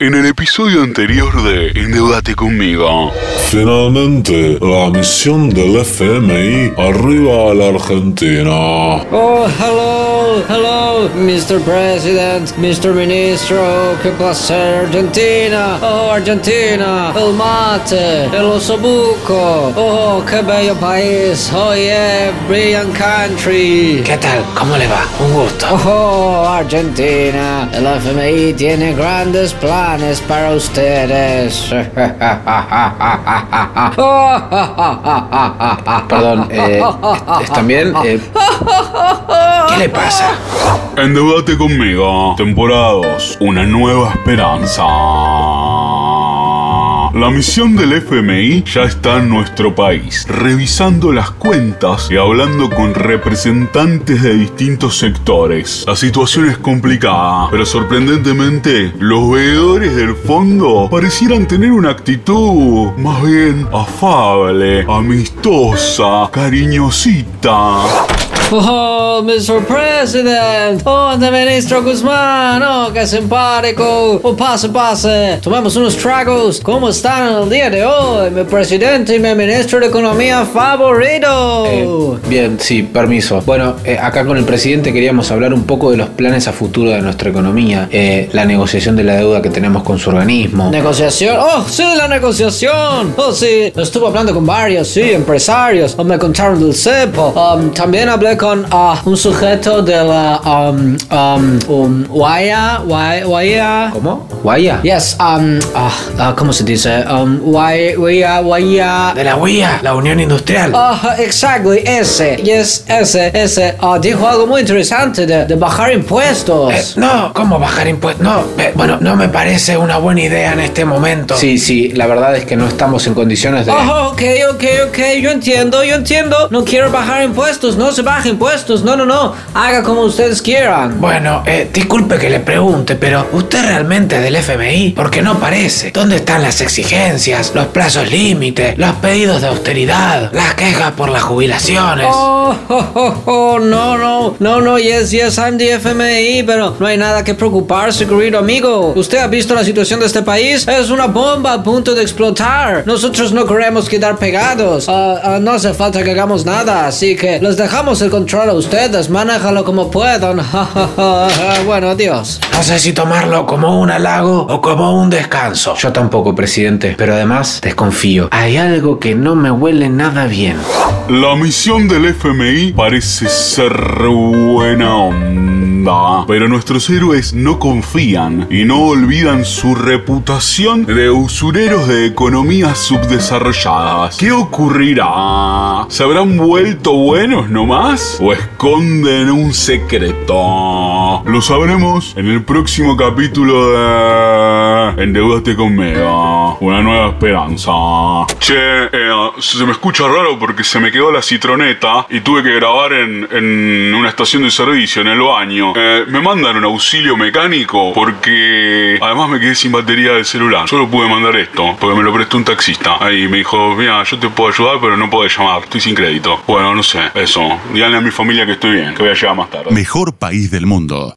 En el episodio anterior de Endeudate conmigo. Finalmente, la misión del FMI arriba a la Argentina. Oh, hello, hello, Mr. President, Mr. Ministro, qué placer, Argentina. Oh, Argentina, el mate, el osobuco. Oh, qué bello país. Oh, yeah, brilliant country. ¿Qué tal? ¿Cómo le va? Un gusto. Oh, Argentina, el FMI tiene grandes planes para ustedes. Perdón, eh, ¿están bien? Eh, ¿Qué le pasa? Endeudate conmigo. Temporada 2. Una nueva esperanza. La misión del FMI ya está en nuestro país, revisando las cuentas y hablando con representantes de distintos sectores. La situación es complicada, pero sorprendentemente los veedores del fondo parecieran tener una actitud más bien afable, amistosa, cariñosita. Oh, Mr. President. Oh, de ministro Guzmán. Oh, qué simpático. Oh, pase, pase. Tomemos unos tragos. ¿Cómo están el día de hoy? Mi presidente y mi ministro de Economía favorito. Eh, bien, sí, permiso. Bueno, eh, acá con el presidente queríamos hablar un poco de los planes a futuro de nuestra economía, eh, la negociación de la deuda que tenemos con su organismo. ¿Negociación? Oh, sí, la negociación. Oh, sí. Estuve hablando con varios, sí, empresarios. Oh, me contaron del cepo. Um, también hablé con ah, un sujeto de la um, um, um, Guaya, Guaya, Guaya. ¿Cómo? ¿Guaya? Yes, um, ah, ah, ¿cómo se dice? Um, Guaya, Guaya, Guaya. De la UIA, la Unión Industrial. Ah, exactly, ese, yes, ese, ese. Ah, dijo algo muy interesante de, de bajar impuestos. Eh, no, ¿cómo bajar impuestos? No, eh, bueno, no me parece una buena idea en este momento. Sí, sí, la verdad es que no estamos en condiciones de... Oh, ok, ok, ok, yo entiendo, yo entiendo. No quiero bajar impuestos, no se impuestos, no, no, no. Haga como ustedes quieran. Bueno, eh, disculpe que le pregunte, pero ¿usted realmente es del FMI? Porque no parece. ¿Dónde están las exigencias, los plazos límite, los pedidos de austeridad, las quejas por las jubilaciones? Oh, oh, oh, oh, no, no, no, no, yes, yes, I'm the FMI, pero no hay nada que preocuparse, querido amigo. ¿Usted ha visto la situación de este país? Es una bomba a punto de explotar. Nosotros no queremos quedar pegados. Ah, ah, no hace falta que hagamos nada, así que les dejamos el control a ustedes. Manéjalo como puedan. bueno, adiós. No sé si tomarlo como un halago o como un descanso. Yo tampoco, presidente, pero además desconfío. Hay algo que no me huele nada bien. La misión del FMI parece ser buena onda, pero nuestros héroes no confían y no olvidan su reputación de usureros de economías subdesarrolladas. ¿Qué ocurrirá? ¿Se habrán vuelto buenos nomás? ¿O esconden un secreto? Lo sabremos en el próximo capítulo de Endeudate conmigo. Una nueva esperanza. Che, eh, se me escucha raro porque se me quedó la citroneta y tuve que grabar en, en una estación de servicio, en el baño. Eh, me mandan un auxilio mecánico porque además me quedé sin batería del celular. Solo pude mandar esto porque me lo prestó un taxista. Ahí me dijo, mira, yo te puedo ayudar, pero no puedo llamar. Estoy sin crédito. Bueno, no sé. Eso. Díganle a mi familia que estoy bien, que voy a llegar más tarde. Mejor país del mundo.